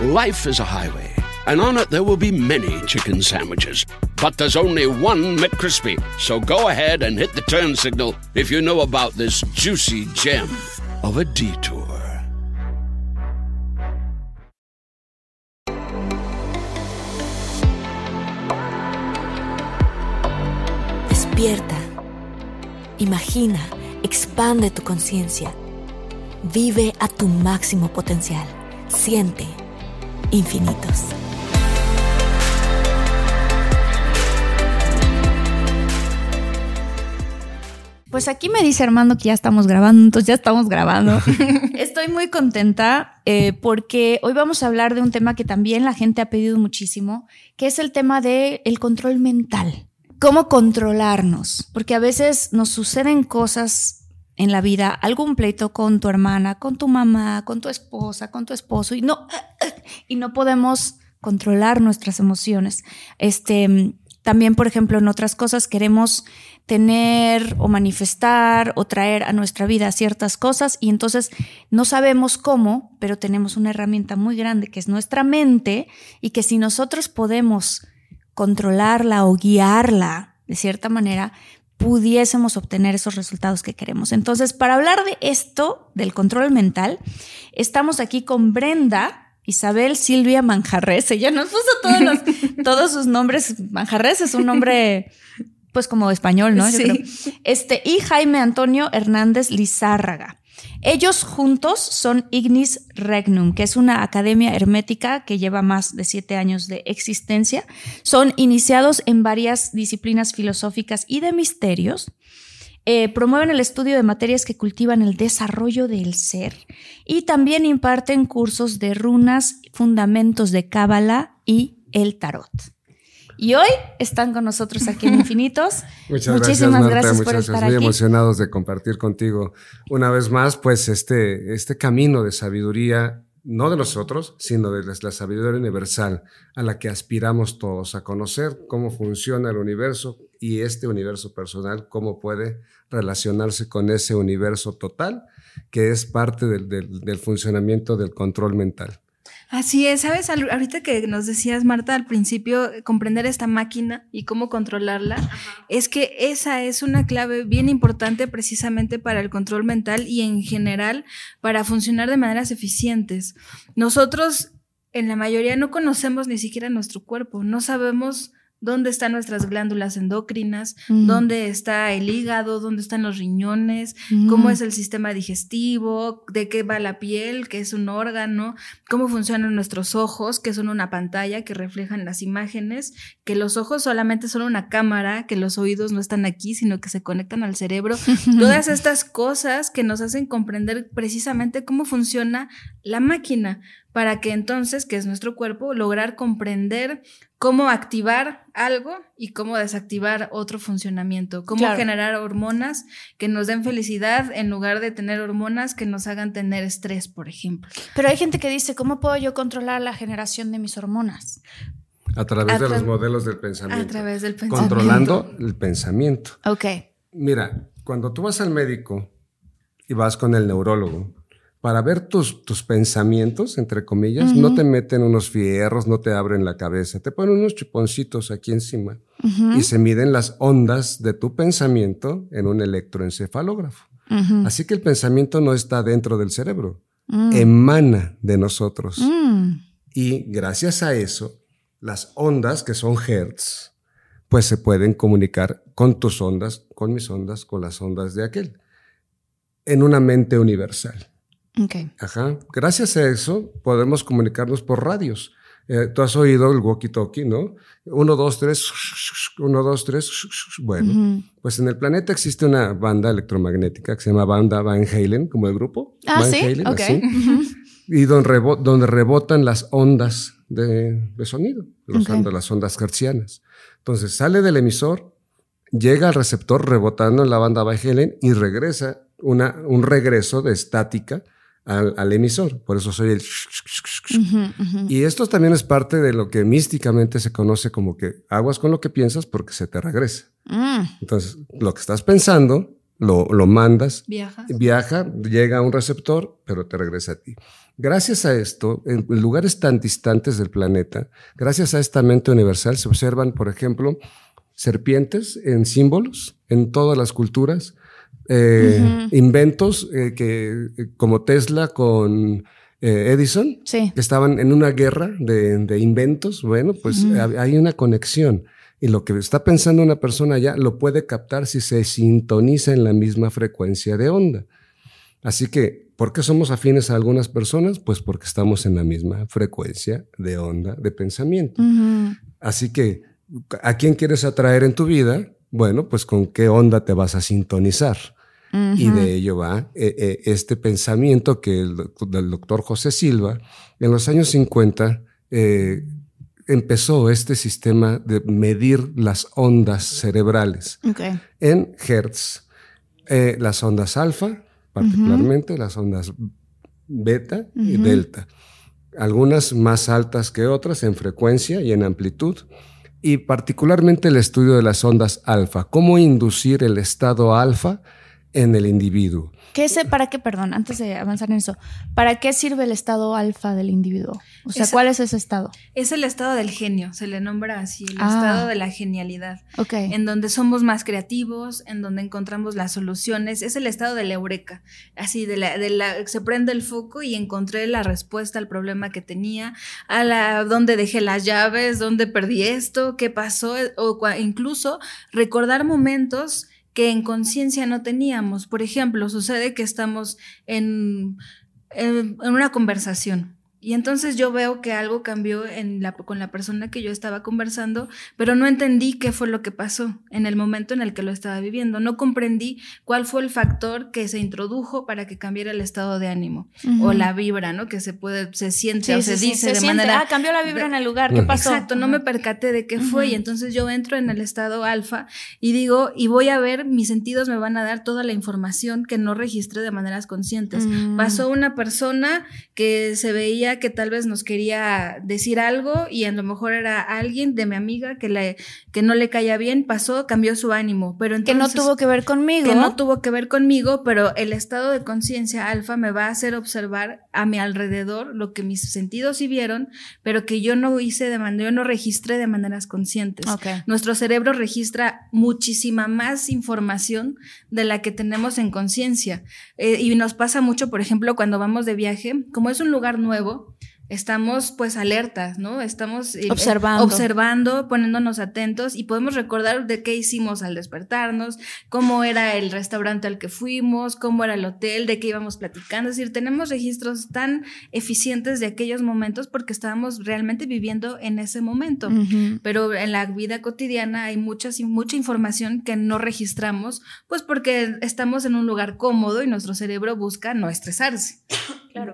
Life is a highway, and on it there will be many chicken sandwiches. But there's only one McCrispy. So go ahead and hit the turn signal if you know about this juicy gem of a detour. Despierta. Imagina, expande tu conciencia. Vive a tu máximo potencial. Siente infinitos. Pues aquí me dice Armando que ya estamos grabando, entonces ya estamos grabando. Estoy muy contenta eh, porque hoy vamos a hablar de un tema que también la gente ha pedido muchísimo, que es el tema del el control mental. Cómo controlarnos, porque a veces nos suceden cosas en la vida, algún pleito con tu hermana, con tu mamá, con tu esposa, con tu esposo, y no, y no podemos controlar nuestras emociones. Este, también, por ejemplo, en otras cosas queremos tener o manifestar o traer a nuestra vida ciertas cosas y entonces no sabemos cómo, pero tenemos una herramienta muy grande que es nuestra mente y que si nosotros podemos controlarla o guiarla de cierta manera, pudiésemos obtener esos resultados que queremos. Entonces, para hablar de esto, del control mental, estamos aquí con Brenda, Isabel Silvia Manjarres. Ella nos puso todos, los, todos sus nombres. Manjarres es un nombre, pues como español, ¿no? Sí. Este, y Jaime Antonio Hernández Lizárraga. Ellos juntos son Ignis Regnum, que es una academia hermética que lleva más de siete años de existencia. Son iniciados en varias disciplinas filosóficas y de misterios. Eh, promueven el estudio de materias que cultivan el desarrollo del ser y también imparten cursos de runas, fundamentos de cábala y el tarot. Y hoy están con nosotros aquí en Infinitos. Muchas Muchísimas gracias, Marta, gracias por estar. Muy aquí. emocionados de compartir contigo una vez más, pues este, este camino de sabiduría, no de nosotros, sino de la, sabiduría universal a la que aspiramos todos a conocer cómo funciona el universo y este universo personal, cómo puede relacionarse con ese universo total que es parte del funcionamiento del control mental. Así es, ¿sabes? Al- Ahorita que nos decías, Marta, al principio, eh, comprender esta máquina y cómo controlarla, es que esa es una clave bien importante precisamente para el control mental y en general para funcionar de maneras eficientes. Nosotros, en la mayoría, no conocemos ni siquiera nuestro cuerpo, no sabemos dónde están nuestras glándulas endocrinas, Mm. dónde está el hígado, dónde están los riñones, Mm. cómo es el sistema digestivo, de qué va la piel, que es un órgano, cómo funcionan nuestros ojos, que son una pantalla que reflejan las imágenes, que los ojos solamente son una cámara, que los oídos no están aquí, sino que se conectan al cerebro. Todas estas cosas que nos hacen comprender precisamente cómo funciona la máquina, para que entonces, que es nuestro cuerpo, lograr comprender cómo activar algo y cómo desactivar otro funcionamiento, cómo Claro. generar hormonas que nos den felicidad en lugar de tener hormonas que nos hagan tener estrés, por ejemplo. Pero hay gente que dice, ¿cómo puedo yo controlar la generación de mis hormonas? A través A de los modelos del A pensamiento. través del pensamiento. Controlando el pensamiento. Ok. Mira, cuando tú vas al médico y vas con el neurólogo, para ver tus, tus pensamientos, entre comillas, no te meten unos fierros, no te abren la cabeza, te ponen unos chuponcitos aquí encima y se miden las ondas de tu pensamiento en un electroencefalógrafo. Así que el pensamiento no está dentro del cerebro, emana de nosotros. Mm. Y gracias a eso, las ondas, que son hertz, pues se pueden comunicar con tus ondas, con mis ondas, con las ondas de aquel, en una mente universal. Ok. Ajá. Gracias a eso podemos comunicarnos por radios. Eh, Tú has oído el walkie-talkie, ¿no? Uno, dos, tres, uno, dos, tres. Bueno, Ujú. pues en el planeta existe una banda electromagnética que se llama banda Van Halen, como el grupo. Ah, Van sí, Halen, ok. así. Y donde, rebotan las ondas de, sonido, las ondas hertzianas. Entonces sale del emisor, llega al receptor rebotando en la banda Helen y regresa una, un regreso de estática al, emisor. Por eso soy el... Y esto también es parte de lo que místicamente se conoce como que aguas con lo que piensas porque se te regresa. Mm. Entonces, lo que estás pensando, lo, lo mandas, viaja, llega a un receptor, pero te regresa a ti. Gracias a esto, en lugares tan distantes del planeta, gracias a esta mente universal, se observan, por ejemplo, serpientes en símbolos en todas las culturas, eh, inventos eh, que, como Tesla con eh, Edison, que estaban en una guerra de, inventos. Bueno, pues hay una conexión. Y lo que está pensando una persona ya lo puede captar si se sintoniza en la misma frecuencia de onda. Así que, ¿por qué somos afines a algunas personas? Pues porque estamos en la misma frecuencia de onda de pensamiento. Así que, ¿a quién quieres atraer en tu vida? Bueno, pues con qué onda te vas a sintonizar. Y de ello va eh, eh, este pensamiento que el, del doctor José Silva en los años 50 eh, empezó este sistema de medir las ondas cerebrales en Hertz, las ondas alfa, particularmente las ondas beta y delta, algunas más altas que otras en frecuencia y en amplitud y particularmente el estudio de las ondas alfa, cómo inducir el estado alfa en el individuo. ¿Qué sé, ¿Para qué, perdón, antes de avanzar en eso, ¿para qué sirve el estado alfa del individuo? O sea, ¿cuál es ese estado? Es el estado del genio, se le nombra así, el ah. estado de la genialidad. Ok. En donde somos más creativos, en donde encontramos las soluciones. Es el estado de la eureka, así, de la, de la, se prende el foco y encontré la respuesta al problema que tenía, a la, dónde dejé las llaves, dónde perdí esto, qué pasó, o incluso recordar momentos que en conciencia no teníamos. Por ejemplo, sucede que estamos en, en, una conversación y entonces yo veo que algo cambió en la, con la persona que yo estaba conversando, pero no entendí qué fue lo que pasó en el momento en el que lo estaba viviendo. No comprendí cuál fue el factor que se introdujo para que cambiara el estado de ánimo o la vibra, ¿no? Que se puede, se siente o se dice de manera. Ah, cambió la vibra en el lugar, ¿qué pasó? Exacto, no me percaté de qué fue y entonces yo entro en el estado alfa y digo, y voy a ver, mis sentidos me van a dar toda la información que no registré de maneras conscientes. Mm. Pasó una persona que se veía que tal vez nos quería decir algo y a lo mejor era alguien de mi amiga que, le, que no le caía bien, pasó, cambió su ánimo. Pero entonces, que no tuvo que ver conmigo. Que no tuvo que ver conmigo, pero el estado de conciencia alfa me va a hacer observar a mi alrededor lo que mis sentidos sí vieron, pero que yo no hice de manera, yo no registré de maneras conscientes. Nuestro cerebro registra muchísima más información de la que tenemos en conciencia. Eh, y nos pasa mucho, por ejemplo, cuando vamos de viaje, como es un lugar nuevo, estamos pues alertas, ¿no? Estamos eh, observando. observando, poniéndonos atentos y podemos recordar de qué hicimos al despertarnos, cómo era el restaurante al que fuimos, cómo era el hotel, de qué íbamos platicando. Es decir, tenemos registros tan eficientes de aquellos momentos porque estábamos realmente viviendo en ese momento. Pero en la vida cotidiana hay muchas, mucha información que no registramos, pues porque estamos en un lugar cómodo y nuestro cerebro busca no estresarse.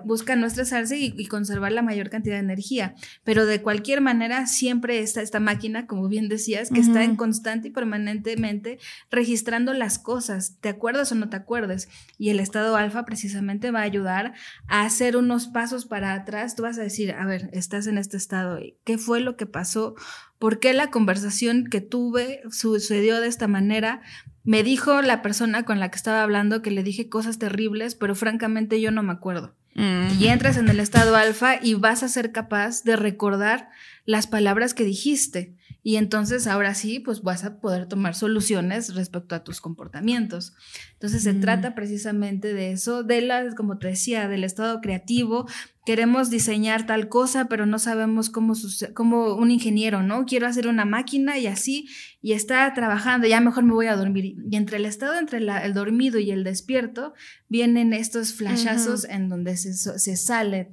Busca no estresarse y, conservar la mayor cantidad de energía. Pero de cualquier manera, siempre está esta máquina, como bien decías, que está en constante y permanentemente registrando las cosas. ¿Te acuerdas o no te acuerdes? Y el estado alfa precisamente va a ayudar a hacer unos pasos para atrás. Tú vas a decir, a ver, estás en este estado. ¿Qué fue lo que pasó? ¿Por qué la conversación que tuve sucedió de esta manera? Me dijo la persona con la que estaba hablando que le dije cosas terribles, pero francamente yo no me acuerdo. Y entras en el estado alfa y vas a ser capaz de recordar las palabras que dijiste. Y entonces ahora sí, pues vas a poder tomar soluciones respecto a tus comportamientos. Entonces se trata precisamente de eso, de la, como te decía, del estado creativo, queremos diseñar tal cosa, pero no sabemos cómo, como un ingeniero, ¿no? Quiero hacer una máquina y así, y está trabajando, ya mejor me voy a dormir. Y entre el estado, entre el dormido y el despierto, vienen estos flashazos en donde se, se, sale,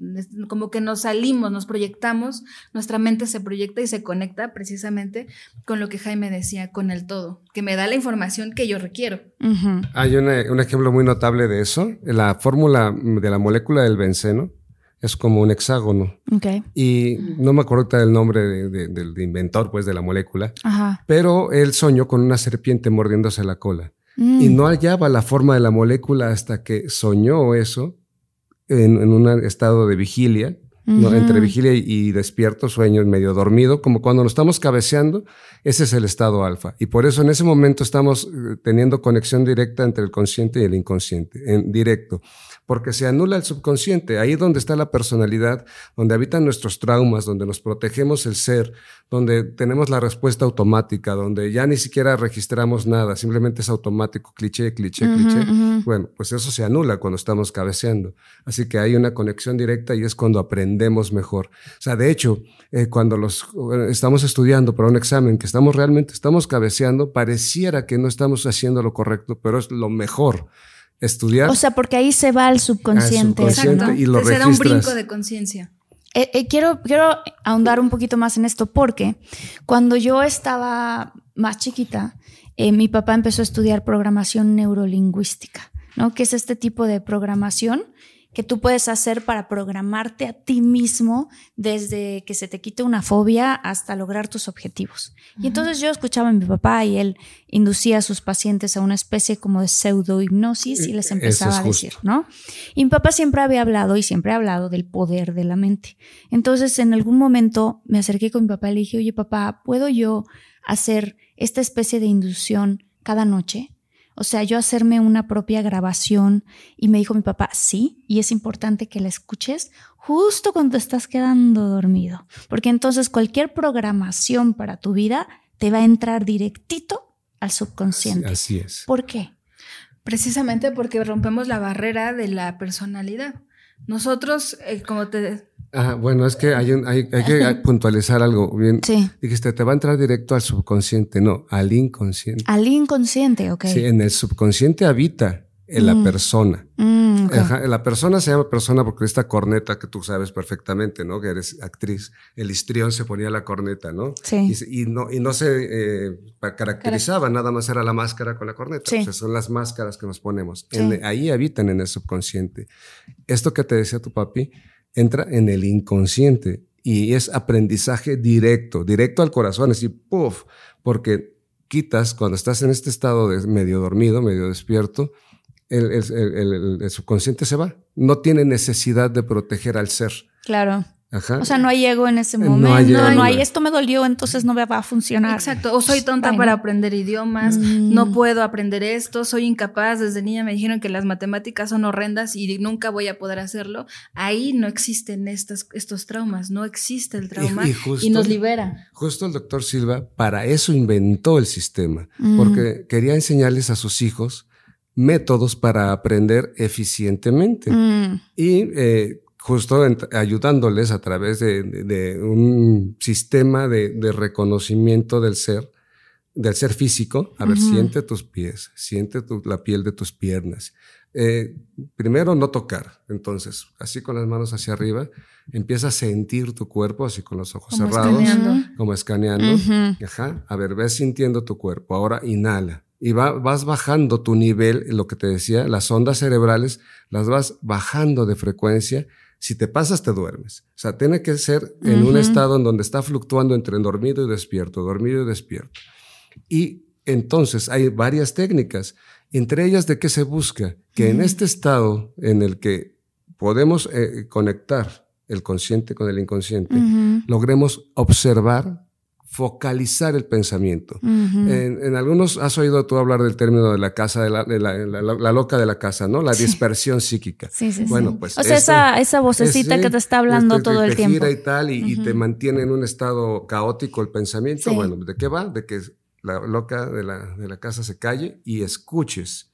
como que nos salimos, nos proyectamos, nuestra mente se proyecta y se conecta precisamente con lo que Jaime decía, con el todo, que me da la información que yo requiero. Hay un ejemplo muy notable de eso, la fórmula de la molécula del benceno es como un hexágono. Y no me acuerdo del nombre de- de- del inventor, pues, de la molécula, Ajá. pero él soñó con una serpiente mordiéndose la cola. Mm. Y no hallaba la forma de la molécula hasta que soñó eso en, en un estado de vigilia, entre vigilia y, y despierto, sueño, medio dormido, como cuando nos estamos cabeceando, ese es el estado alfa. Y por eso en ese momento estamos eh, teniendo conexión directa entre el consciente y el inconsciente, en directo. Porque se anula el subconsciente, ahí donde está la personalidad, donde habitan nuestros traumas, donde nos protegemos el ser, donde tenemos la respuesta automática, donde ya ni siquiera registramos nada, simplemente es automático, cliché, cliché, Ujú, cliché. ujú. Bueno, pues eso se anula cuando estamos cabeceando. Así que hay una conexión directa y es cuando aprendemos mejor. O sea, de hecho, eh, cuando los eh, estamos estudiando para un examen, que estamos realmente, estamos cabeceando, pareciera que no estamos haciendo lo correcto, pero es lo mejor. Estudiar. O sea, porque ahí se va al subconsciente. Al subconsciente. Exacto. y lo Se da un brinco de conciencia. Eh, eh, quiero, quiero ahondar un poquito más en esto porque cuando yo estaba más chiquita, eh, mi papá empezó a estudiar programación neurolingüística, ¿no? Que es este tipo de programación que tú puedes hacer para programarte a ti mismo desde que se te quite una fobia hasta lograr tus objetivos. Y entonces yo escuchaba a mi papá y él inducía a sus pacientes a una especie como de pseudo-hipnosis y les empezaba es a decir. ¿no? Y mi papá siempre había hablado y siempre ha hablado del poder de la mente. Entonces, en algún momento me acerqué con mi papá y le dije, oye, papá, ¿puedo yo hacer esta especie de inducción cada noche? O sea, yo hacerme una propia grabación y me dijo mi papá, sí, y es importante que la escuches justo cuando estás quedando dormido, porque entonces cualquier programación para tu vida te va a entrar directito al subconsciente. Así es. ¿Por qué? Precisamente porque rompemos la barrera de la personalidad. Nosotros, eh, como te... Ajá, bueno, es que hay, un- hay- hay que puntualizar algo. Bien, Sí. dijiste, te va a entrar directo al subconsciente. No, al inconsciente. Al inconsciente, ok. Sí, en el subconsciente habita en la Mm. persona. Mm, ok. Ajá, la persona se llama persona porque esta corneta que tú sabes perfectamente, ¿no? Que eres actriz. El histrión se ponía la corneta, ¿no? Sí. Y, y no, y no se eh, caracterizaba, nada más era la máscara con la corneta. Sí. O sea, son las máscaras que nos ponemos. Sí. En- ahí habitan en el subconsciente. Esto que te decía tu papi entra en el inconsciente y es aprendizaje directo, directo al corazón, así, puff, porque quitas cuando estás en este estado de medio dormido, medio despierto, el, el- el- subconsciente se va. No tiene necesidad de proteger al ser. Claro. Ajá. O sea, no hay ego en ese No momento. hay No hay, no. esto me dolió, entonces no me va a funcionar. Exacto. O soy tonta Ay, para no. aprender idiomas, Mm. no puedo aprender esto, soy incapaz. Desde niña me dijeron que las matemáticas son horrendas y nunca voy a poder hacerlo. Ahí no existen estas, estos traumas, no existe el trauma Y- y, y justo- nos libera. Justo el doctor Silva para eso inventó el sistema, Mm. porque quería enseñarles a sus hijos métodos para aprender eficientemente. Mm, y eh, justo ayudándoles a través de, de- de un sistema de, de reconocimiento del ser, del ser físico. A ver, siente tus pies, siente tu- la piel de tus piernas. Eh, primero, no tocar. Entonces, así con las manos hacia arriba, empieza a sentir tu cuerpo, así con los ojos Como cerrados, escaneando. como escaneando. Ajá. A ver, ves sintiendo tu cuerpo. Ahora inhala. Y va- vas bajando tu nivel, lo que te decía, las ondas cerebrales, las vas bajando de frecuencia. Si te pasas, te duermes. O sea, tiene que ser en un estado en donde está fluctuando entre dormido y despierto, dormido y despierto. Y entonces hay varias técnicas, entre ellas de qué se busca, que en este estado en el que podemos eh, conectar el consciente con el inconsciente, logremos observar, focalizar el pensamiento. En, en algunos has oído tú hablar del término de la casa, de la, de la- la- la loca de la casa, ¿no? La dispersión psíquica. Sí, sí, Bueno, pues o sea, esto esa, esa vocecita es, que te está hablando este, todo el te tiempo. gira y tal, y, y te mantiene en un estado caótico el pensamiento. Bueno, ¿de qué va? De que la loca de la, de la casa se calle y escuches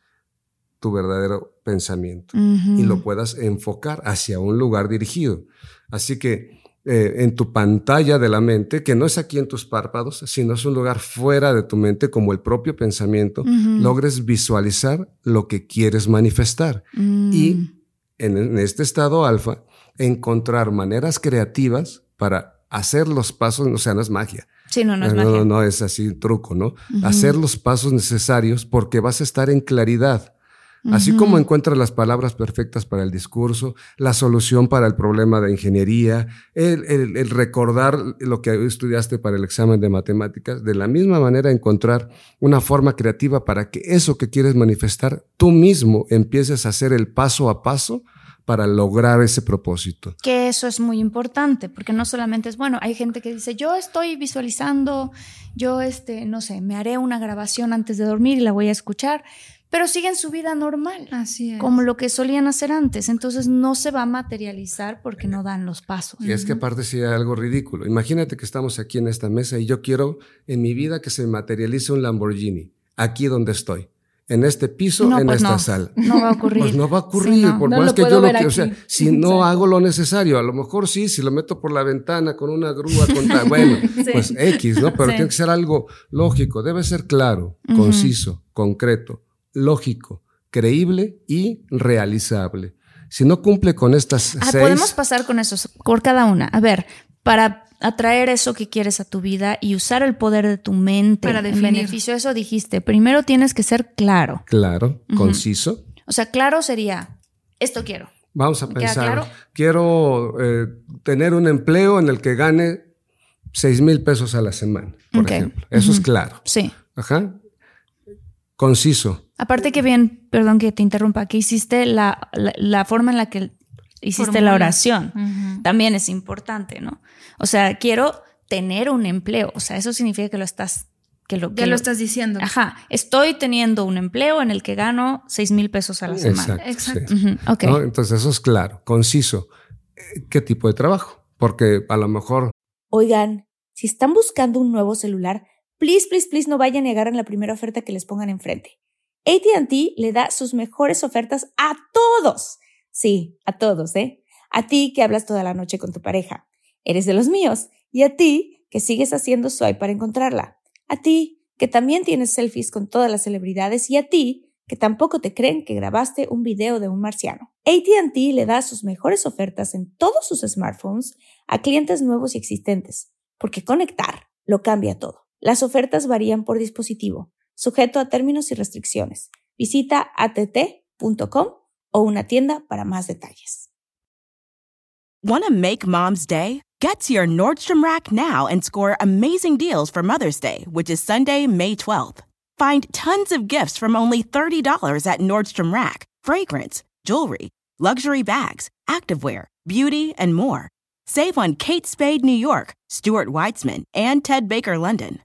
tu verdadero pensamiento y lo puedas enfocar hacia un lugar dirigido. Así que eh, en tu pantalla de la mente, que no es aquí en tus párpados, sino es un lugar fuera de tu mente como el propio pensamiento, logres visualizar lo que quieres manifestar. Mm. Y en, en este estado alfa, encontrar maneras creativas para hacer los pasos, o sea, no es magia. Sí, no, no es no, magia. no, no es así truco, ¿no? Hacer los pasos necesarios porque vas a estar en claridad. Así como encuentras las palabras perfectas para el discurso, la solución para el problema de ingeniería, el, recordar lo que estudiaste para el examen de matemáticas, de la misma manera encontrar una forma creativa para que eso que quieres manifestar, tú mismo empieces a hacer el paso a paso para lograr ese propósito. Que eso es muy importante, porque no solamente es, bueno, hay gente que dice, yo estoy visualizando, yo, este, no sé, me haré una grabación antes de dormir y la voy a escuchar, pero siguen su vida normal, Así es. como lo que solían hacer antes. Entonces no se va a materializar porque no dan los pasos. Y es que aparte sería algo ridículo. Imagínate que estamos aquí en esta mesa y yo quiero en mi vida que se materialice un Lamborghini, aquí donde estoy. En este piso, en pues esta no, sala. No va a ocurrir. Pues no va a ocurrir, por más que yo lo que, o sea, si no hago lo necesario, a lo mejor sí, si lo meto por la ventana con una grúa, con bueno, pues X, ¿no? Pero tiene que ser algo lógico, debe ser claro, conciso, concreto lógico, creíble y realizable. Si no cumple con estas ah, seis... Podemos pasar con eso, por cada una. A ver, para atraer eso que quieres a tu vida y usar el poder de tu mente para en beneficio, eso dijiste, primero tienes que ser claro. Claro, conciso. O sea, claro sería, esto quiero. Vamos a pensar, quiero eh, tener un empleo en el que gane 6 mil pesos a la semana, por ejemplo. Eso es claro. Sí. Ajá. Conciso. Aparte que bien, perdón que te interrumpa, que hiciste la, la, forma en la que hiciste la oración. También es importante, ¿no? O sea, quiero tener un empleo. O sea, eso significa que lo estás... Que lo, ya lo, estás diciendo. Ajá. Estoy teniendo un empleo en el que gano 6 mil pesos a la semana. Exacto. Exacto. Entonces, eso es claro, conciso. ¿Qué tipo de trabajo? Porque a lo mejor... Oigan, si están buscando un nuevo celular, please, please, please no vayan a negar en la primera oferta que les pongan enfrente. ATT le da sus mejores ofertas a todos. Sí, a todos, ¿eh? A ti que hablas toda la noche con tu pareja. Eres de los míos. Y a ti que sigues haciendo swipe para encontrarla. A ti que también tienes selfies con todas las celebridades. Y a ti que tampoco te creen que grabaste un video de un marciano. ATT le da sus mejores ofertas en todos sus smartphones a clientes nuevos y existentes, porque conectar lo cambia todo. Las ofertas varían por dispositivo sujeto a términos y restricciones. Visita att.com o una tienda para más detalles. Want to make mom's day? Get to your Nordstrom Rack now and score amazing deals for Mother's Day, which is Sunday, May 12th. Find tons of gifts from only $30 at Nordstrom Rack fragrance, jewelry, luxury bags, activewear, beauty, and more. Save on Kate Spade New York, Stuart Weitzman, and Ted Baker London.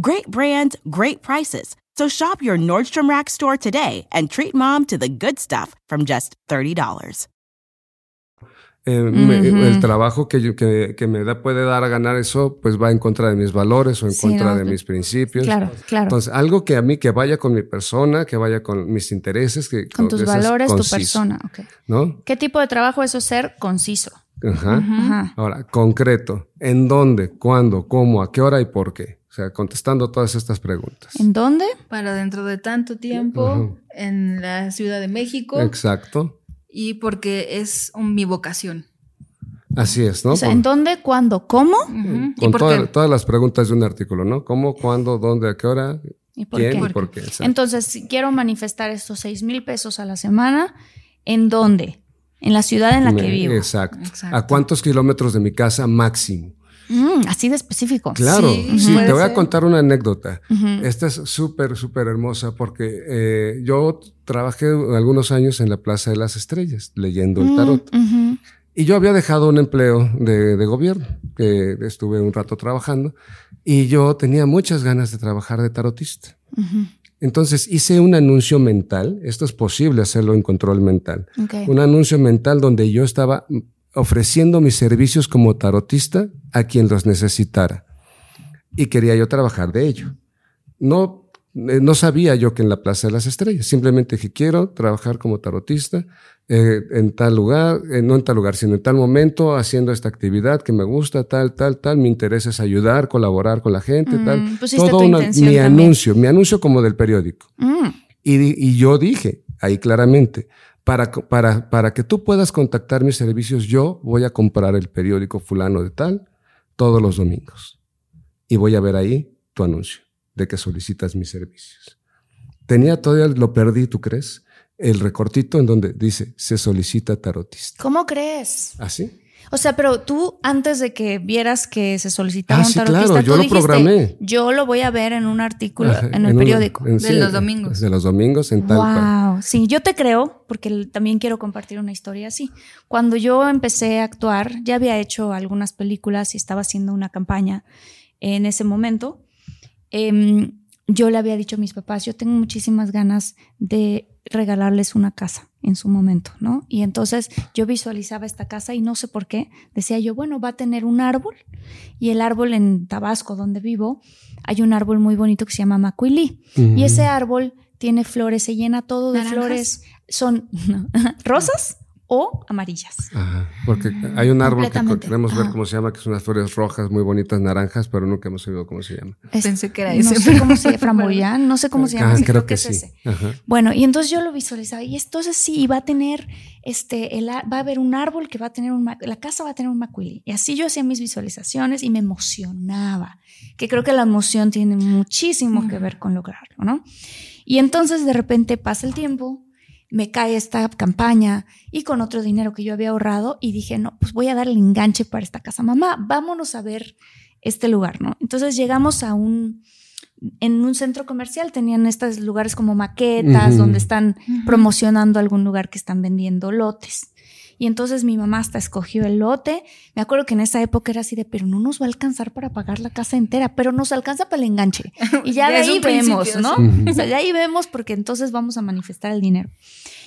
Great brands, great prices. So shop your Nordstrom Rack store today and treat mom to the good stuff from just $30. Eh, el trabajo que, que, que, me da, puede dar a ganar eso, pues va en contra de mis valores o en contra de mis principios. Claro, claro. Entonces, algo que a mí, que vaya con mi persona, que vaya con mis intereses. Que, con tus valores, tu persona. Okay. ¿No? ¿Qué tipo de trabajo es eso ser conciso? Ajá. Ahora, concreto. ¿En dónde? ¿Cuándo? ¿Cómo? ¿A qué hora y por qué? O sea, contestando todas estas preguntas. ¿En dónde? Para dentro de tanto tiempo, en la Ciudad de México. Exacto. Y porque es mi vocación. Así es, ¿no? O sea, ¿en dónde, cuándo, cómo? Con todas las preguntas de un artículo, ¿no? ¿Cómo, cuándo, dónde, a qué hora? ¿Y por quién qué? y por qué? Entonces, si quiero manifestar estos seis mil pesos a la semana, ¿en dónde? En la ciudad en la que vivo. Exacto. ¿A cuántos kilómetros de mi casa máximo? Mm, así de específico. Claro, sí, te voy a contar una anécdota. Esta es súper, súper hermosa porque eh, yo trabajé algunos años en la Plaza de las Estrellas leyendo el tarot. Mm, y yo había dejado un empleo de, de, gobierno, que estuve un rato trabajando, y yo tenía muchas ganas de trabajar de tarotista. Entonces hice un anuncio mental, esto es posible hacerlo en control mental, un anuncio mental donde yo estaba ofreciendo mis servicios como tarotista a quien los necesitara. Y quería yo trabajar de ello. No, eh, no sabía yo que en la Plaza de las Estrellas, simplemente dije, quiero trabajar como tarotista eh, en tal lugar, eh, no en tal lugar, sino en tal momento, haciendo esta actividad que me gusta, tal, tal, tal, mi interés es ayudar, colaborar con la gente, Mm, tal. Todo una- mi también. anuncio, mi anuncio como del periódico. Mm, Y, y yo dije ahí claramente, para, co- para, para que tú puedas contactar mis servicios, yo voy a comprar el periódico fulano de tal todos los domingos. Y voy a ver ahí tu anuncio de que solicitas mis servicios. Tenía todavía, lo perdí, ¿tú crees? el recortito en donde dice se solicita tarotista. ¿Cómo crees? ¿Así? O sea, pero tú antes de que vieras que se solicitaba Ah, un sí, tarotista, claro, yo tú lo dijiste, programé. yo lo voy a ver en un artículo Ajá, en el periódico. en- De los domingos. De los domingos en tal cual. Wow, sí, yo te creo, porque también quiero compartir una historia así. Cuando yo empecé a actuar, ya había hecho algunas películas y estaba haciendo una campaña en ese momento. em, yo le había dicho a mis papás, yo tengo muchísimas ganas de regalarles una casa en su momento, ¿no? Y entonces yo visualizaba esta casa y no sé por qué, decía yo, bueno, va a tener un árbol y el árbol en Tabasco, donde vivo, hay un árbol muy bonito que se llama macuilí. Y ese árbol tiene flores, se llena todo de ¿Naranjas? flores. Son rosas o amarillas. Ajá, porque hay un árbol que queremos ver Ajá. cómo se llama, que son unas flores rojas muy bonitas, naranjas, pero nunca hemos sabido cómo se llama. Es- Pensé que era no ese. sé pero- cómo se llama, framboyán, no sé cómo se llama. Ah, creo que es sí. ese. Ajá. Bueno, y entonces yo lo visualizaba y entonces sí, va a tener, este, el, va a haber un árbol que va a tener un, la casa va a tener un macuili. Y así yo hacía mis visualizaciones y me emocionaba, que creo que la emoción tiene muchísimo que ver con lograrlo, ¿no? Y entonces de repente pasa el tiempo, me cae esta campaña y con otro dinero que yo había ahorrado y dije, no, pues voy a dar el enganche para esta casa. Mamá, vámonos a ver este lugar, ¿no? Entonces llegamos a un, en un centro comercial, tenían estos lugares como maquetas, donde están promocionando algún lugar que están vendiendo lotes. Y entonces mi mamá hasta escogió el lote. Me acuerdo que en esa época era así de, pero no nos va a alcanzar para pagar la casa entera, pero nos alcanza para el enganche. Y ya de ahí vemos, ¿no? sí. O sea, de ahí vemos porque entonces vamos a manifestar el dinero.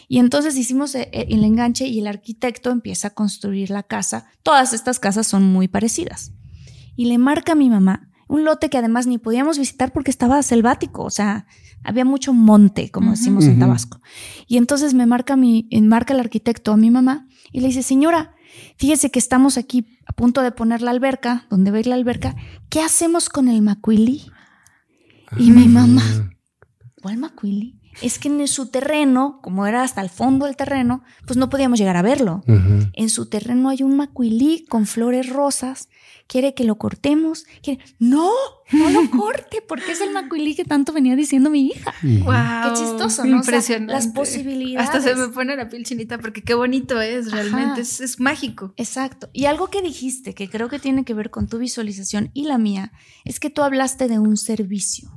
Y entonces hicimos eh, eh, el enganche y el arquitecto empieza a construir la casa. Todas estas casas son muy parecidas. Y le marca a mi mamá un lote que además ni podíamos visitar porque estaba selvático, o sea, había mucho monte, como decimos en. Tabasco. Y entonces me marca, mi, marca el arquitecto a mi mamá y le dice, señora, fíjese que estamos aquí a punto de poner la alberca, donde va a ir la alberca, ¿qué hacemos con el macuilí? Y mi mamá, Ah, ¿cuál macuili? Es que en su terreno, como era hasta el fondo del terreno, pues no podíamos llegar a verlo. En su terreno hay un macuilí con flores rosas. Quiere que lo cortemos. Quiere... No, no lo corte, porque es el macuilí que tanto venía diciendo mi hija. Wow, Qué chistoso, ¿no? O sea, Impresionante. las posibilidades. Hasta se me pone la piel chinita porque qué bonito es, realmente. Es mágico. Exacto. Y algo que dijiste, que creo que tiene que ver con tu visualización y la mía, es que tú hablaste de un servicio.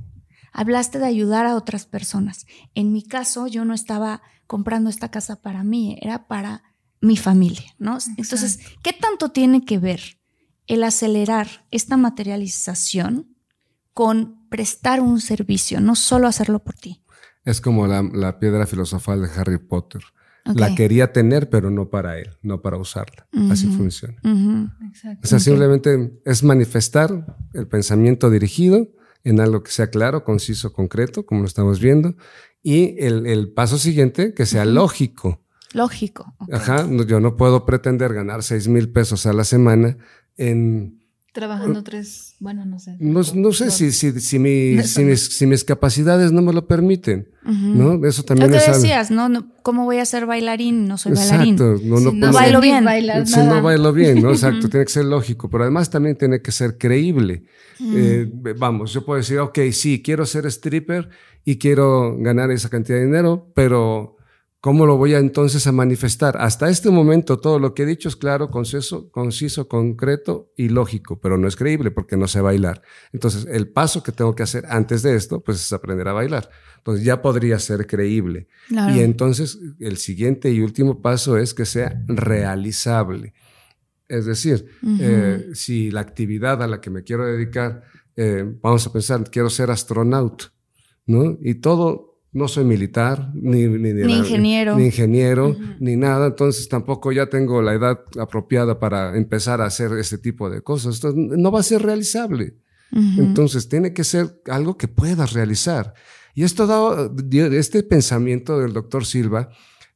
Hablaste de ayudar a otras personas. En mi caso, yo no estaba comprando esta casa para mí, era para mi familia, ¿no? Entonces, ¿qué tanto tiene que ver el acelerar esta materialización con prestar un servicio, no solo hacerlo por ti? Es como la, la piedra filosofal de Harry Potter. La quería tener, pero no para él, no para usarla. Así funciona. Exacto. O sea, simplemente es manifestar el pensamiento dirigido en algo que sea claro, conciso, concreto, como lo estamos viendo, y el, el paso siguiente que sea lógico. Lógico. Ajá, yo no puedo pretender ganar seis mil pesos a la semana en... Trabajando tres, bueno, no sé. No, no sé si, si, si, mi- si no. mis, si mis capacidades no me lo permiten. ¿no? Eso Lo también que es algo- decías, ¿no? No, ¿Cómo voy a ser bailarín? No soy bailarín. Exacto, no, no Si puedo- sé bailo bien. bailar Si nada. no bailo bien, ¿no? Exacto, tiene que ser lógico, pero además también tiene que ser creíble. Eh, vamos, yo puedo decir, ok, sí, quiero ser stripper y quiero ganar esa cantidad de dinero, pero ¿cómo lo voy a entonces a manifestar? Hasta este momento todo lo que he dicho es claro, conciso, conciso, concreto y lógico, pero no es creíble porque no sé bailar. Entonces, el paso que tengo que hacer antes de esto, pues es aprender a bailar. Entonces, ya podría ser creíble. Claro. Y entonces el siguiente y último paso es que sea realizable. Es decir, eh, si la actividad a la que me quiero dedicar, eh, vamos a pensar, quiero ser astronauta, ¿no? Y todo, no soy militar, ni, ni, de Ni ingeniero. ni ingeniero, ni nada, entonces tampoco ya tengo la edad apropiada para empezar a hacer este tipo de cosas. Entonces, no va a ser realizable. Entonces tiene que ser algo que puedas realizar. Y esto dado, este pensamiento del doctor Silva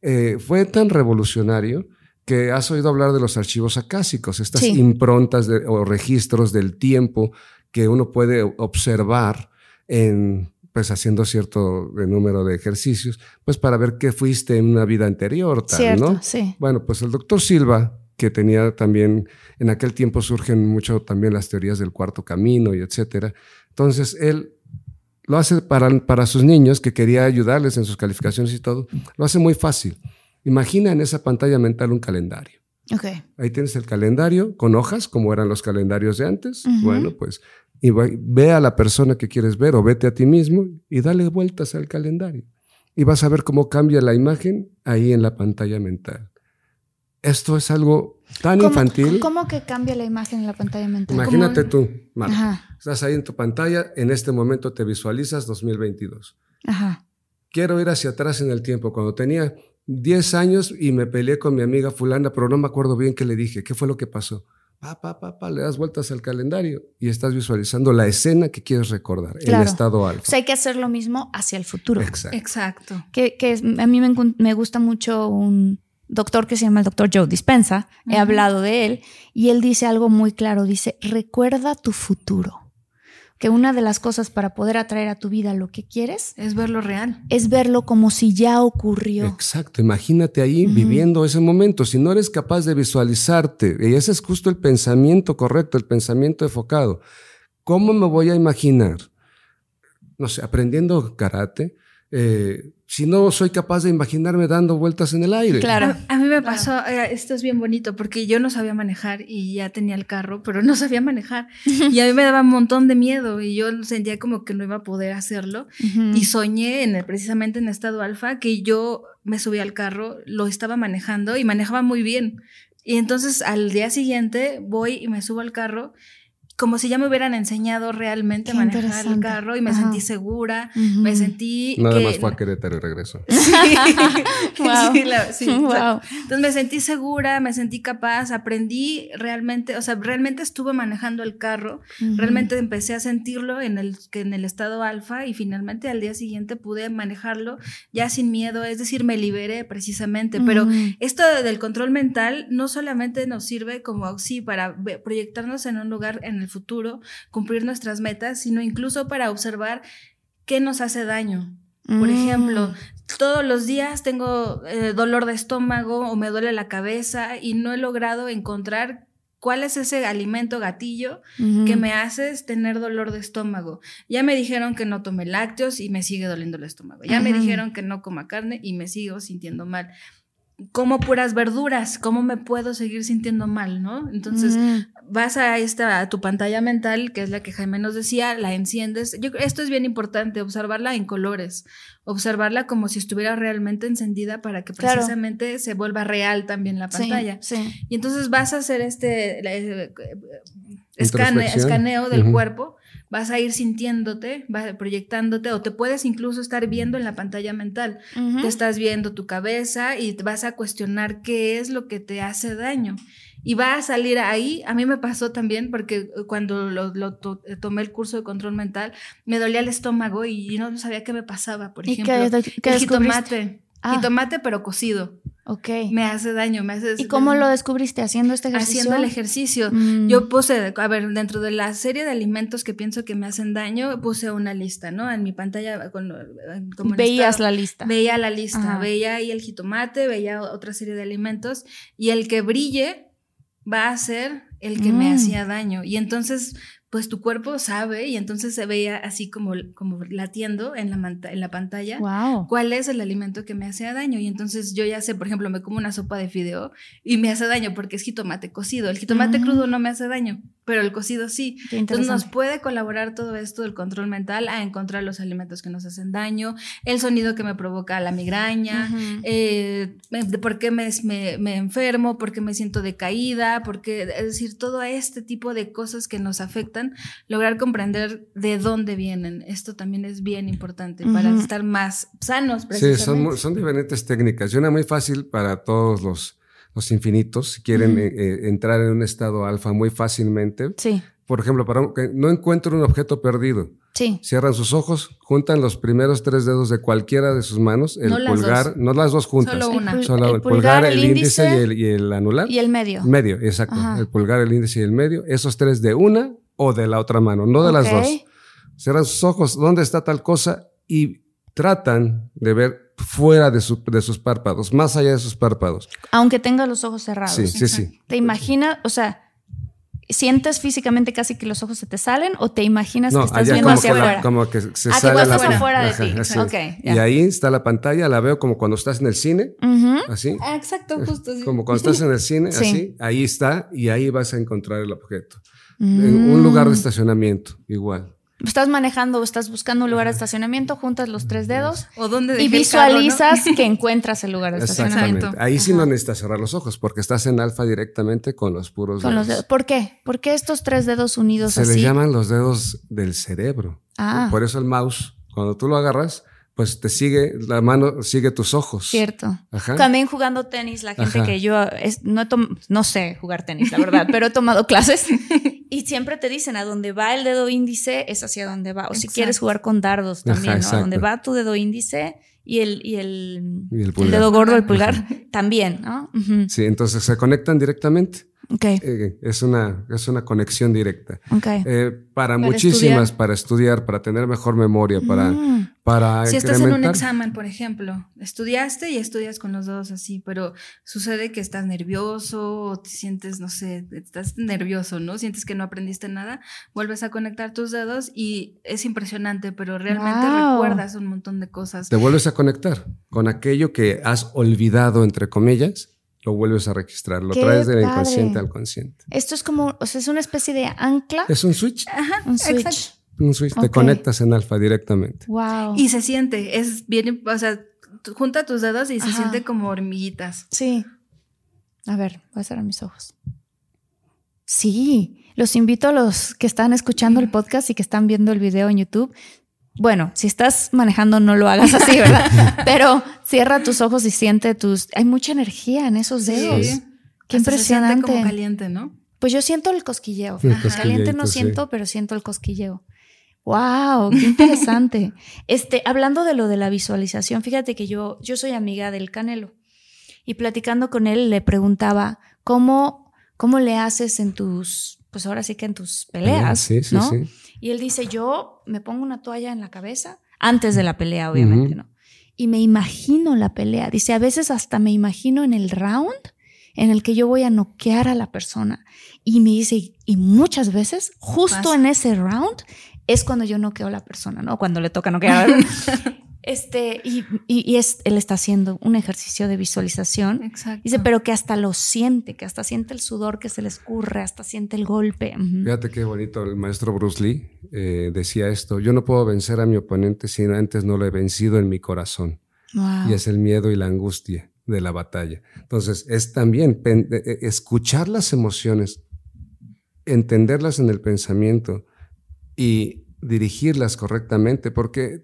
eh, fue tan revolucionario que has oído hablar de los archivos acásicos, estas Sí. improntas de- o registros del tiempo que uno puede observar en pues haciendo cierto número de ejercicios, pues para ver qué fuiste en una vida anterior, tal, Cierto, ¿no? sí. Bueno, pues el doctor Silva, que tenía también, en aquel tiempo surgen mucho también las teorías del cuarto camino y etcétera. Entonces, él lo hace para, para sus niños, que quería ayudarles en sus calificaciones y todo, lo hace muy fácil. Imagina en esa pantalla mental un calendario. Ok. Ahí tienes el calendario con hojas, como eran los calendarios de antes. Bueno, pues y ve a la persona que quieres ver o vete a ti mismo y dale vueltas al calendario. Y vas a ver cómo cambia la imagen ahí en la pantalla mental. Esto es algo tan ¿Cómo- infantil. ¿Cómo que cambia la imagen en la pantalla mental? Imagínate tú, Marta. Estás ahí en tu pantalla, en este momento te visualizas 2022. Ajá. Quiero ir hacia atrás en el tiempo, cuando tenía 10 años y me peleé con mi amiga fulana, pero no me acuerdo bien qué le dije, qué fue lo que pasó. Pa, pa, pa, pa, le das vueltas al calendario y estás visualizando la escena que quieres recordar, Claro. el estado alfa. O sea, hay que hacer lo mismo hacia el futuro. Exacto. Exacto. Que, que es- a mí me, me gusta mucho un doctor que se llama el doctor Joe Dispensa. He hablado de él y él dice algo muy claro. Dice, recuerda tu futuro. Que una de las cosas para poder atraer a tu vida lo que quieres Es verlo real. es verlo como si ya ocurrió. Exacto, imagínate ahí viviendo ese momento. Si no eres capaz de visualizarte, y ese es justo el pensamiento correcto, el pensamiento enfocado. ¿Cómo me voy a imaginar? No sé, aprendiendo karate, eh, si no soy capaz de imaginarme dando vueltas en el aire. Claro. A, mí me pasó, eh, esto es bien bonito, porque yo no sabía manejar y ya tenía el carro, pero no sabía manejar. Y a mí me daba un montón de miedo y yo sentía como que no iba a poder hacerlo. Y soñé en el- precisamente en estado alfa que yo me subí al carro, lo estaba manejando y manejaba muy bien. Y entonces al día siguiente voy y me subo al carro como si ya me hubieran enseñado realmente a manejar el carro y me Ajá. sentí segura, Ujú. me sentí Nada que más fue a Querétaro y regresó. Sí. Wow. Sí, la- sí, Wow. exacto. Entonces me sentí segura, me sentí capaz, aprendí realmente, o sea, realmente estuve manejando el carro, Ujú. realmente empecé a sentirlo en el, que en el estado alfa y finalmente al día siguiente pude manejarlo ya sin miedo, es decir, me liberé precisamente, pero Ujú. esto del control mental no solamente nos sirve como sí para proyectarnos en un lugar en el futuro, cumplir nuestras metas, sino incluso para observar qué nos hace daño. Por Mm. ejemplo, todos los días tengo eh, dolor de estómago o me duele la cabeza y no he logrado encontrar cuál es ese alimento gatillo que me hace tener dolor de estómago. Ya me dijeron que no tome lácteos y me sigue doliendo el estómago. Ya me dijeron que no coma carne y me sigo sintiendo mal. Como puras verduras, ¿cómo me puedo seguir sintiendo mal, no? Entonces. Vas a esta a tu pantalla mental, que es la que Jaime nos decía, la enciendes. Yo esto es bien importante, observarla en colores, observarla como si estuviera realmente encendida para que Claro. precisamente se vuelva real también la pantalla. Sí. Y entonces vas a hacer este eh, escane- Introspección. escaneo del cuerpo, vas a ir sintiéndote, vas proyectándote o te puedes incluso estar viendo en la pantalla mental. Ujú. Te estás viendo tu cabeza y te vas a cuestionar qué es lo que te hace daño. Y va a salir ahí, a mí me pasó también porque cuando lo, lo to- eh, tomé el curso de control mental, me dolía el estómago y no sabía qué me pasaba, por ¿Y ejemplo. qué, qué el descubriste? jitomate. Ah. Jitomate pero cocido. Ok. Me hace daño, me hace... ¿Y cómo lo descubriste? ¿Haciendo este ejercicio? Haciendo el ejercicio. Mm. Yo puse, a ver, dentro de la serie de alimentos que pienso que me hacen daño, puse una lista, ¿no? En mi pantalla, con, como Veías estado- la lista. Veía la lista, Ajá. veía ahí el jitomate, veía otra serie de alimentos y el que brille va a ser el que me Mm. hacía daño. Y entonces, pues tu cuerpo sabe y entonces se veía así como, como latiendo en la, en la pantalla. Wow. ¿Cuál es el alimento que me hace daño? Y entonces yo ya sé, por ejemplo, me como una sopa de fideo y me hace daño porque es jitomate cocido. El jitomate Ah. crudo no me hace daño, pero el cocido sí. Entonces nos puede colaborar todo esto del control mental a encontrar los alimentos que nos hacen daño, el sonido que me provoca la migraña, eh, de por qué me, me- me enfermo, por qué me siento decaída, porque, es decir, todo este tipo de cosas que nos afectan, lograr comprender de dónde vienen. Esto también es bien importante para estar más sanos. Sí, Precisamente. son, mu- son diferentes técnicas. Y una muy fácil para todos los, los infinitos, si quieren eh, eh, entrar en un estado alfa muy fácilmente. Sí, Por ejemplo, para un- que no encuentro un objeto perdido. sí. Cierran sus ojos, juntan los primeros tres dedos de cualquiera de sus manos, el No pulgar, no las dos juntas, Solo una. El solo el el pulgar, el, índice, y, el, y el anular. Y el medio. Medio, exacto. Ajá. El pulgar, el índice y el medio. Esos tres de una o de la otra mano, no de las dos. Cierran sus ojos, ¿dónde está tal cosa? Y tratan de ver fuera de, su- de sus párpados, más allá de sus párpados. Aunque tenga los ojos cerrados. Sí, sí, sí. ¿Te imaginas? O sea, ¿Sientes físicamente casi que los ojos se te salen o te imaginas que estás allá viendo como hacia que la- afuera? como que se Ah, que sale pantalla. afuera de Ajá, ti. así. Ok, Y ya. ahí está la pantalla, la veo como cuando estás en el cine, Ujú. así. Ah, exacto, justo así. Como cuando estás en el cine, Sí. así, ahí está, y ahí vas a encontrar el objeto. Mm. En un lugar de estacionamiento, igual. Estás manejando o estás buscando un lugar de estacionamiento, juntas los tres dedos O dónde y el carro, ¿no? visualizas que encuentras el lugar de estacionamiento. Ahí sí no necesitas cerrar los ojos porque estás en alfa directamente con los puros Con los dedos. dedos. ¿Por qué? ¿Por qué estos tres dedos unidos Se así? le llaman los dedos del cerebro. Ah. Por eso el mouse, cuando tú lo agarras, pues te sigue, la mano sigue tus ojos. Cierto. Ajá. También jugando tenis, la gente Ajá. que yo es- no, no sé jugar tenis, la verdad, pero he tomado clases y siempre te dicen a dónde va el dedo índice es hacia dónde va. O si quieres jugar con dardos Ajá, también, ¿no? A dónde va tu dedo índice y el, y el, Y el el dedo gordo, el pulgar, también, ¿no? Sí, entonces se conectan directamente. Ok, Eh, es, una, es una conexión directa. Eh, para, Para muchísimas, estudiar. para estudiar, para tener mejor memoria, para, Mm. para Si estás en un examen, por ejemplo, estudiaste y estudias con los dedos así, pero sucede que estás nervioso o te sientes, no sé, estás nervioso, ¿no? Sientes que no aprendiste nada, vuelves a conectar tus dedos y es impresionante, pero realmente Wow. recuerdas un montón de cosas. Te vuelves a conectar con aquello que has olvidado, entre comillas, lo vuelves a registrar, lo Qué traes del padre. inconsciente al consciente. Esto es como, o sea, es una especie de ancla, Es un switch, Ajá, un switch. exacto. un switch, te conectas en alfa directamente. Wow. Y se siente, es bien, o sea, junta tus dedos y se Ajá. siente como hormiguitas. Sí. A ver, voy a cerrar mis ojos. Sí, los invito a los que están escuchando el podcast y que están viendo el video en YouTube. Bueno, si estás manejando, no lo hagas así, ¿verdad? Pero cierra tus ojos y siente tus. Hay mucha energía en esos dedos. Sí. Qué Hasta se impresionante. como caliente, ¿no? Pues yo siento el cosquilleo. El. Caliente no sí. siento, pero siento el cosquilleo. Wow, qué interesante. este, hablando de lo de la visualización, fíjate que yo, yo soy amiga del Canelo y platicando con él le preguntaba cómo, cómo le haces en tus, pues ahora sí que en tus peleas, Sí, sí, ¿no? sí. Y él dice, yo me pongo una toalla en la cabeza antes de la pelea, obviamente, Ujú. ¿no? Y me imagino la pelea. Dice, a veces hasta me imagino en el round en el que yo voy a noquear a la persona. Y me dice, y muchas veces, justo Pasa. en ese round, es cuando yo noqueo a la persona, ¿no? Cuando le toca noquear. este, y, y- y es, él está haciendo un ejercicio de visualización. Exacto. Dice, pero que hasta lo siente, que hasta siente el sudor que se le escurre, hasta siente el golpe. Fíjate qué bonito, el maestro Bruce Lee eh, decía esto, yo no puedo vencer a mi oponente si antes no lo he vencido en mi corazón. Wow. Y es el miedo y la angustia de la batalla. Entonces, es también eh, eh, escuchar las emociones, entenderlas en el pensamiento y dirigirlas correctamente, porque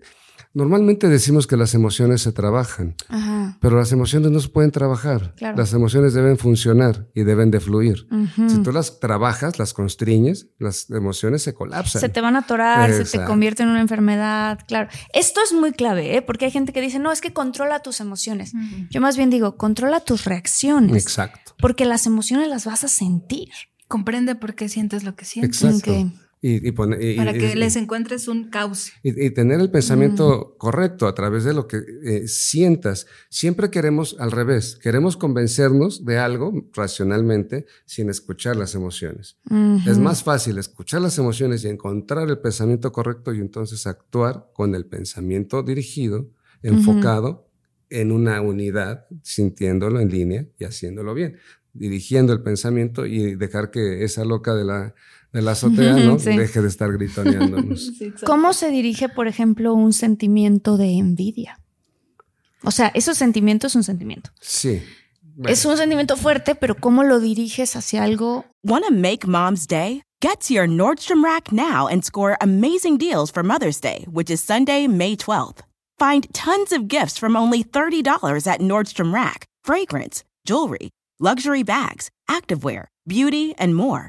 normalmente decimos que las emociones se trabajan, Ajá. pero las emociones no se pueden trabajar. Claro. Las emociones deben funcionar y deben de fluir. Si tú las trabajas, las constriñes, las emociones se colapsan. Se te van a atorar, se te convierte en una enfermedad, claro. Esto es muy clave, ¿eh? porque hay gente que dice, no, es que controla tus emociones. Yo más bien digo, controla tus reacciones, Exacto. porque las emociones las vas a sentir. Comprende por qué sientes lo que sientes. Exacto. Y, y pone- y- Para que les encuentres un cauce. Y, tener el pensamiento Mm. correcto a través de lo que eh, sientas. Siempre queremos al revés, queremos convencernos de algo racionalmente sin escuchar las emociones. Es más fácil escuchar las emociones y encontrar el pensamiento correcto y entonces actuar con el pensamiento dirigido, enfocado en una unidad, sintiéndolo en línea y haciéndolo bien. Dirigiendo el pensamiento y dejar que esa loca de la, de la azotea ¿no? Sí. deje de estar gritoneándonos. ¿Cómo se dirige, por ejemplo, un sentimiento de envidia? O sea, ese sentimiento es un sentimiento. Sí. Bueno, Es un sentimiento fuerte, pero ¿cómo lo diriges hacia algo? Want to make mom's day? Get to your Nordstrom Rack now and score amazing deals for Mother's Day, which is Sunday, May 12th. Find tons of gifts from only $30 at Nordstrom Rack fragrance, jewelry, luxury bags, activewear, beauty, and more.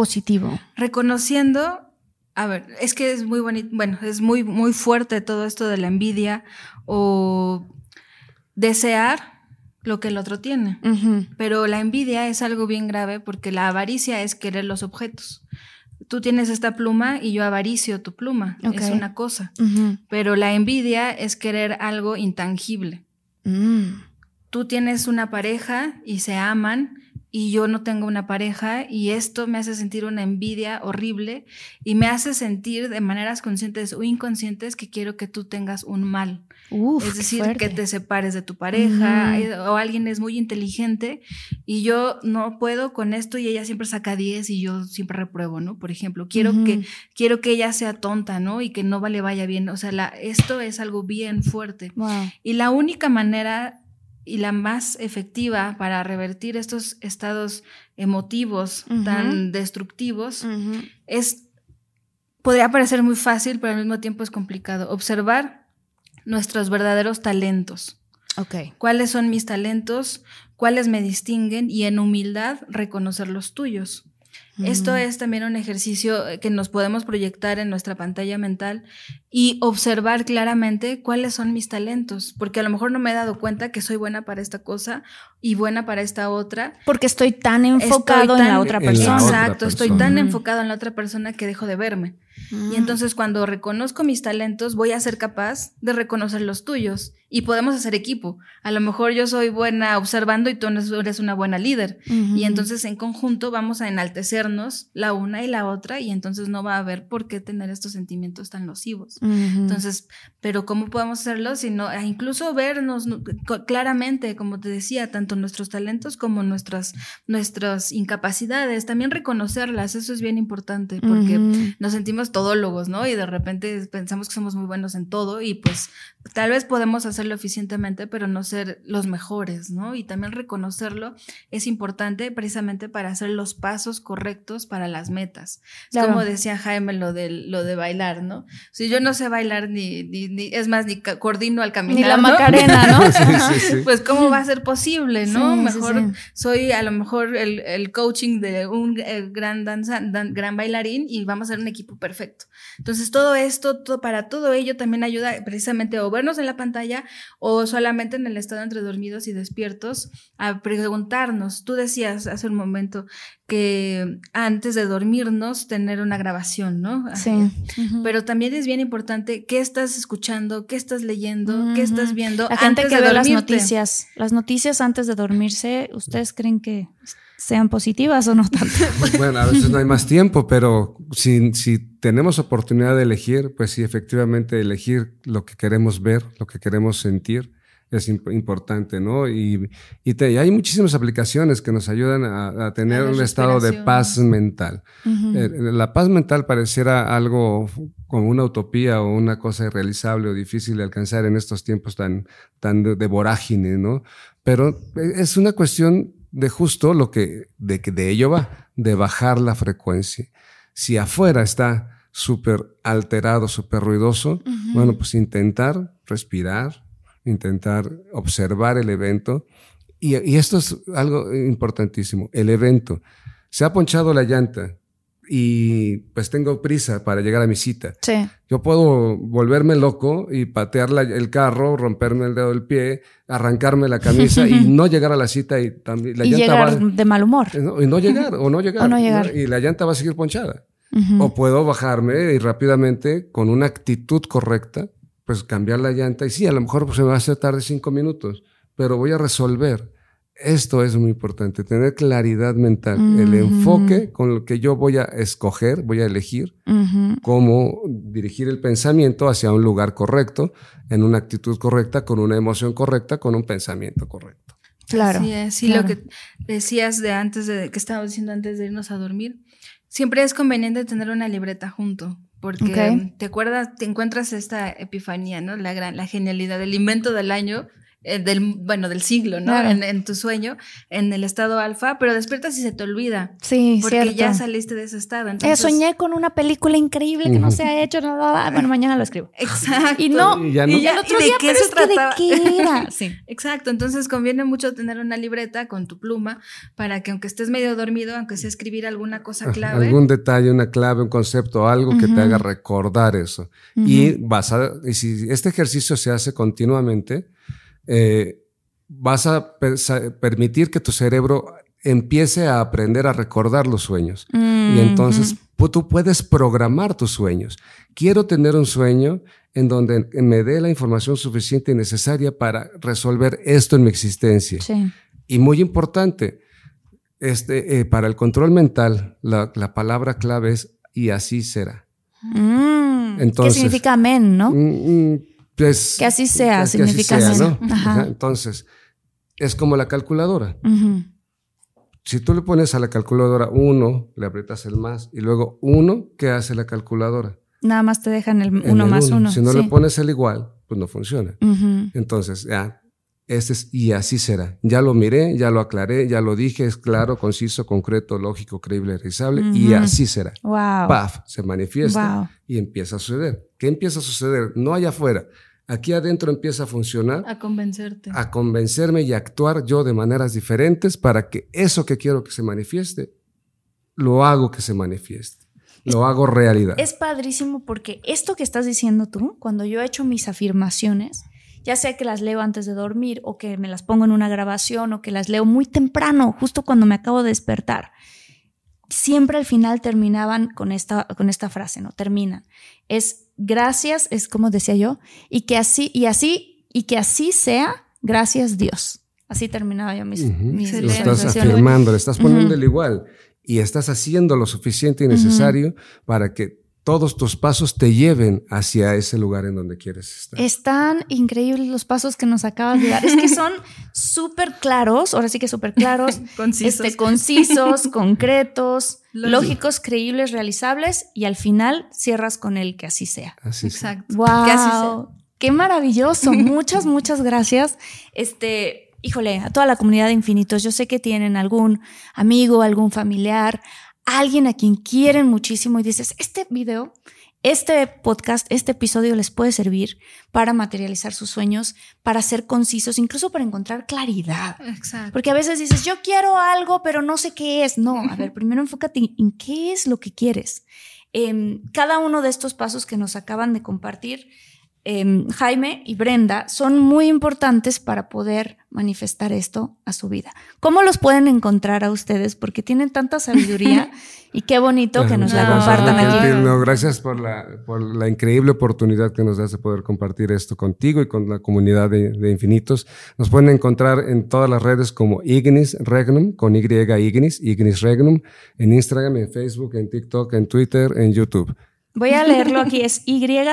Positivo. Reconociendo, a ver, es que es muy bonito, bueno, es muy, muy fuerte todo esto de la envidia o desear lo que el otro tiene. Pero la envidia es algo bien grave porque la avaricia es querer los objetos. Tú tienes esta pluma y yo avaricio tu pluma. Ok. Es una cosa. Pero la envidia es querer algo intangible. Mm. Tú tienes una pareja y se aman y yo no tengo una pareja y esto me hace sentir una envidia horrible y me hace sentir de maneras conscientes o inconscientes que quiero que tú tengas un mal. Uf, es decir, que te separes de tu pareja eh, o alguien es muy inteligente y yo no puedo con esto y ella siempre saca 10 y yo siempre repruebo, ¿no? Por ejemplo, quiero que quiero que ella sea tonta, ¿no? Y que no le vaya bien, o sea, la, esto es algo bien fuerte. Wow. Y la única manera y la más efectiva para revertir estos estados emotivos tan destructivos es podría parecer muy fácil, pero al mismo tiempo es complicado. Observar nuestros verdaderos talentos. ¿Cuáles son mis talentos? ¿Cuáles me distinguen? Y en humildad reconocer los tuyos. Esto es también un ejercicio eh, que nos podemos proyectar en nuestra pantalla mental y observar claramente cuáles son mis talentos, porque a lo mejor no me he dado cuenta que soy buena para esta cosa y buena para esta otra. Porque estoy tan enfocado Estoy en la otra la persona. otra Exacto, estoy tan enfocado en la otra persona que dejo de verme. Mm. Y entonces cuando reconozco mis talentos, voy a ser capaz de reconocer los tuyos y podemos hacer equipo. A lo mejor yo soy buena observando y tú eres una buena líder. Y entonces en conjunto vamos a enaltecernos la una y la otra y entonces no va a haber por qué tener estos sentimientos tan nocivos. Entonces, pero ¿cómo podemos hacerlo? Sino a incluso vernos claramente, como te decía, tanto nuestros talentos como nuestras, nuestras incapacidades, también reconocerlas, eso es bien importante, porque nos sentimos ¿no? Y de repente pensamos que somos muy buenos en todo y pues tal vez podemos hacerlo eficientemente, pero no ser los mejores, ¿no? Y también reconocerlo es importante precisamente para hacer los pasos correctos para las metas. Es Claro. como decía Jaime lo de, lo de bailar, ¿no? Si yo no sé bailar ni, ni, ni- es más, ni coordino al caminar. Ni la ¿no? Macarena, ¿no? Sí, sí, sí. Pues cómo va a ser posible, ¿no? Mejor sí. soy a lo mejor el, el coaching de un eh, gran danza, dan- gran bailarín y vamos a ser un equipo perfecto. Entonces todo esto, todo, para todo ello también ayuda precisamente o vernos en la pantalla o solamente en el estado entre dormidos y despiertos a preguntarnos. Tú decías hace un momento que antes de dormirnos tener una grabación, ¿no? Sí. Pero también es bien importante qué estás escuchando, qué estás leyendo, qué estás viendo La gente antes que de ve las noticias, las noticias antes de dormirse, ¿ustedes creen que sean positivas o no tanto? Bueno, a veces no hay más tiempo, pero si, si tenemos oportunidad de elegir, pues sí, efectivamente elegir lo que queremos ver, lo que queremos sentir es imp- importante, ¿no? Y, y, te- y hay muchísimas aplicaciones que nos ayudan a, a tener un estado de paz mental. Ujú. Eh, la paz mental pareciera algo como una utopía o una cosa irrealizable o difícil de alcanzar en estos tiempos tan, tan de, de vorágine, ¿no? Pero es una cuestión de justo lo que de, de ello va, de bajar la frecuencia. Si afuera está súper alterado, súper ruidoso, bueno, pues intentar respirar, intentar observar el evento. Y, y esto es algo importantísimo, el evento. Se ha ponchado la llanta y pues tengo prisa para llegar a mi cita. Sí. Yo puedo volverme loco y patear la- el carro, romperme el dedo del pie, arrancarme la camisa y no llegar a la cita y también la y llanta llegar va de mal humor. no, y no llegar o no llegar, O no llegar. y la llanta va a seguir ponchada. Ujú. O puedo bajarme y rápidamente con una actitud correcta, pues cambiar la llanta y sí, a lo mejor pues, se me va a hacer tarde cinco minutos, pero voy a resolver. Esto es muy importante, tener claridad mental, el enfoque con el que yo voy a escoger, voy a elegir cómo dirigir el pensamiento hacia un lugar correcto, en una actitud correcta, con una emoción correcta, con un pensamiento correcto. Claro. Así es, sí, claro. lo que decías de antes de que estábamos diciendo antes de irnos a dormir, siempre es conveniente tener una libreta junto, porque te acuerdas, te encuentras esta epifanía, ¿no? La gran, la genialidad, el invento del año del, bueno, del siglo, ¿no? Claro. En, en tu sueño, en el estado alfa, pero despiertas y se te olvida. Sí, Porque cierto. ya saliste de ese estado. Eh, Entonces, soñé con una película increíble que no se ha hecho nada. Bueno, mañana lo escribo. Exacto. Y no, Y ya no. y el otro ¿y de día, qué pero se es que de qué era. Sí. Exacto, entonces conviene mucho tener una libreta con tu pluma para que aunque estés medio dormido, aunque sea escribir alguna cosa clave. Algún detalle, una clave, un concepto, algo que te haga recordar eso. Y vas a, y si este ejercicio se hace continuamente, eh, vas a permitir que tu cerebro empiece a aprender a recordar los sueños. Y entonces pu- tú puedes programar tus sueños. Quiero tener un sueño en donde me dé la información suficiente y necesaria para resolver esto en mi existencia. Sí. Y muy importante, este, eh, para el control mental, la, la palabra clave es y así será. Mm, Entonces- ¿Qué significa amén, no? Mm, mm, pues, Que así sea, que- así significa sea, amén. ¿no? Ajá. Ajá, Entonces, es como la calculadora. Si tú le pones a la calculadora uno, le aprietas el más y luego uno, ¿qué hace la calculadora? Nada más te dejan el En uno el más uno. uno. Si no sí. le pones el igual, pues no funciona. Entonces, ya, este es, y así será. Ya lo miré, ya lo aclaré, ya lo dije, es claro, conciso, concreto, lógico, creíble, realizable, y Ujú. así será. Wow. Paf, se manifiesta Wow. y empieza a suceder. ¿Qué empieza a suceder? No allá afuera. Aquí adentro empieza a funcionar, A convencerte. a convencerme y a actuar yo de maneras diferentes para que eso que quiero que se manifieste, lo hago que se manifieste. Lo hago realidad. Es padrísimo porque esto que estás diciendo tú, cuando yo he hecho mis afirmaciones, ya sea que las leo antes de dormir o que me las pongo en una grabación o que las leo muy temprano, justo cuando me acabo de despertar, siempre al final terminaban con esta, con esta frase, ¿no? Terminan. Es gracias, es como decía yo, y que así, y así, y que así sea, gracias Dios. Así terminaba yo mis, Ujú. mis Lo estás afirmando, le estás poniendo Ujú. el igual y estás haciendo lo suficiente y necesario para que todos tus pasos te lleven hacia ese lugar en donde quieres estar. Están increíbles los pasos que nos acabas de dar. Es que son súper claros, ahora sí que súper claros, Concisos. este, concisos, concretos, Lógico. lógicos, creíbles, realizables y al final cierras con el que así sea. Así es. Exacto. ¡Wow! Que así sea. ¡Qué maravilloso! Muchas, muchas gracias. Este, híjole, a toda la comunidad de infinitos, yo sé que tienen algún amigo, algún familiar, alguien a quien quieren muchísimo y dices, este video, este podcast, este episodio les puede servir para materializar sus sueños, para ser concisos, incluso para encontrar claridad. Exacto. Porque a veces dices, yo quiero algo, pero no sé qué es. No, a ver, primero enfócate en qué es lo que quieres. Em, cada uno de estos pasos que nos acaban de compartir, em, Jaime y Brenda, son muy importantes para poder manifestar esto a su vida. ¿Cómo los pueden encontrar a ustedes? Porque tienen tanta sabiduría y qué bonito que nos la compartan aquí. No, gracias por la, por la increíble oportunidad que nos das de poder compartir esto contigo y con la comunidad de, de infinitos. Nos pueden encontrar en todas las redes como Ignis Regnum, con Y Ignis, Ignis Regnum, en Instagram, en Facebook, en TikTok, en Twitter, en YouTube. Voy a leerlo aquí, es Y-G-N-I-S,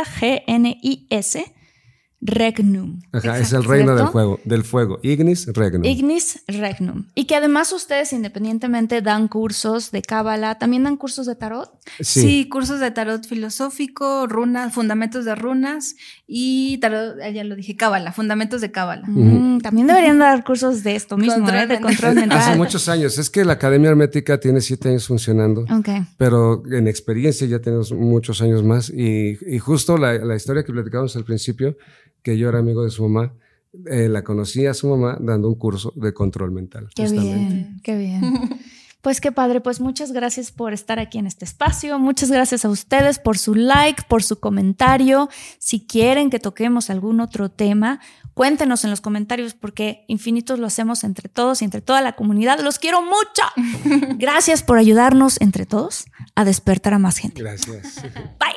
Regnum. Ajá, es el reino del fuego, del fuego. Ignis Regnum. Ignis Regnum. Y que además ustedes independientemente dan cursos de cábala, también dan cursos de tarot. Sí. cursos de tarot filosófico, runas, fundamentos de runas y tarot, ah, ya lo dije, cábala, fundamentos de cábala. Mm, también deberían dar cursos de esto mismo, Control ¿eh? de control mental. Hace muchos años. Es que la Academia Hermética tiene siete años funcionando. Ok. pero en experiencia ya tenemos muchos años más y, y justo la, la historia que platicamos al principio, que yo era amigo de su mamá, eh, la conocí a su mamá dando un curso de control mental. Qué justamente. bien, qué bien. Pues qué padre, pues muchas gracias por estar aquí en este espacio, muchas gracias a ustedes por su like, por su comentario. Si quieren que toquemos algún otro tema, cuéntenos en los comentarios porque infinitos lo hacemos entre todos y entre toda la comunidad. Los quiero mucho. Gracias por ayudarnos entre todos a despertar a más gente. Gracias. Bye.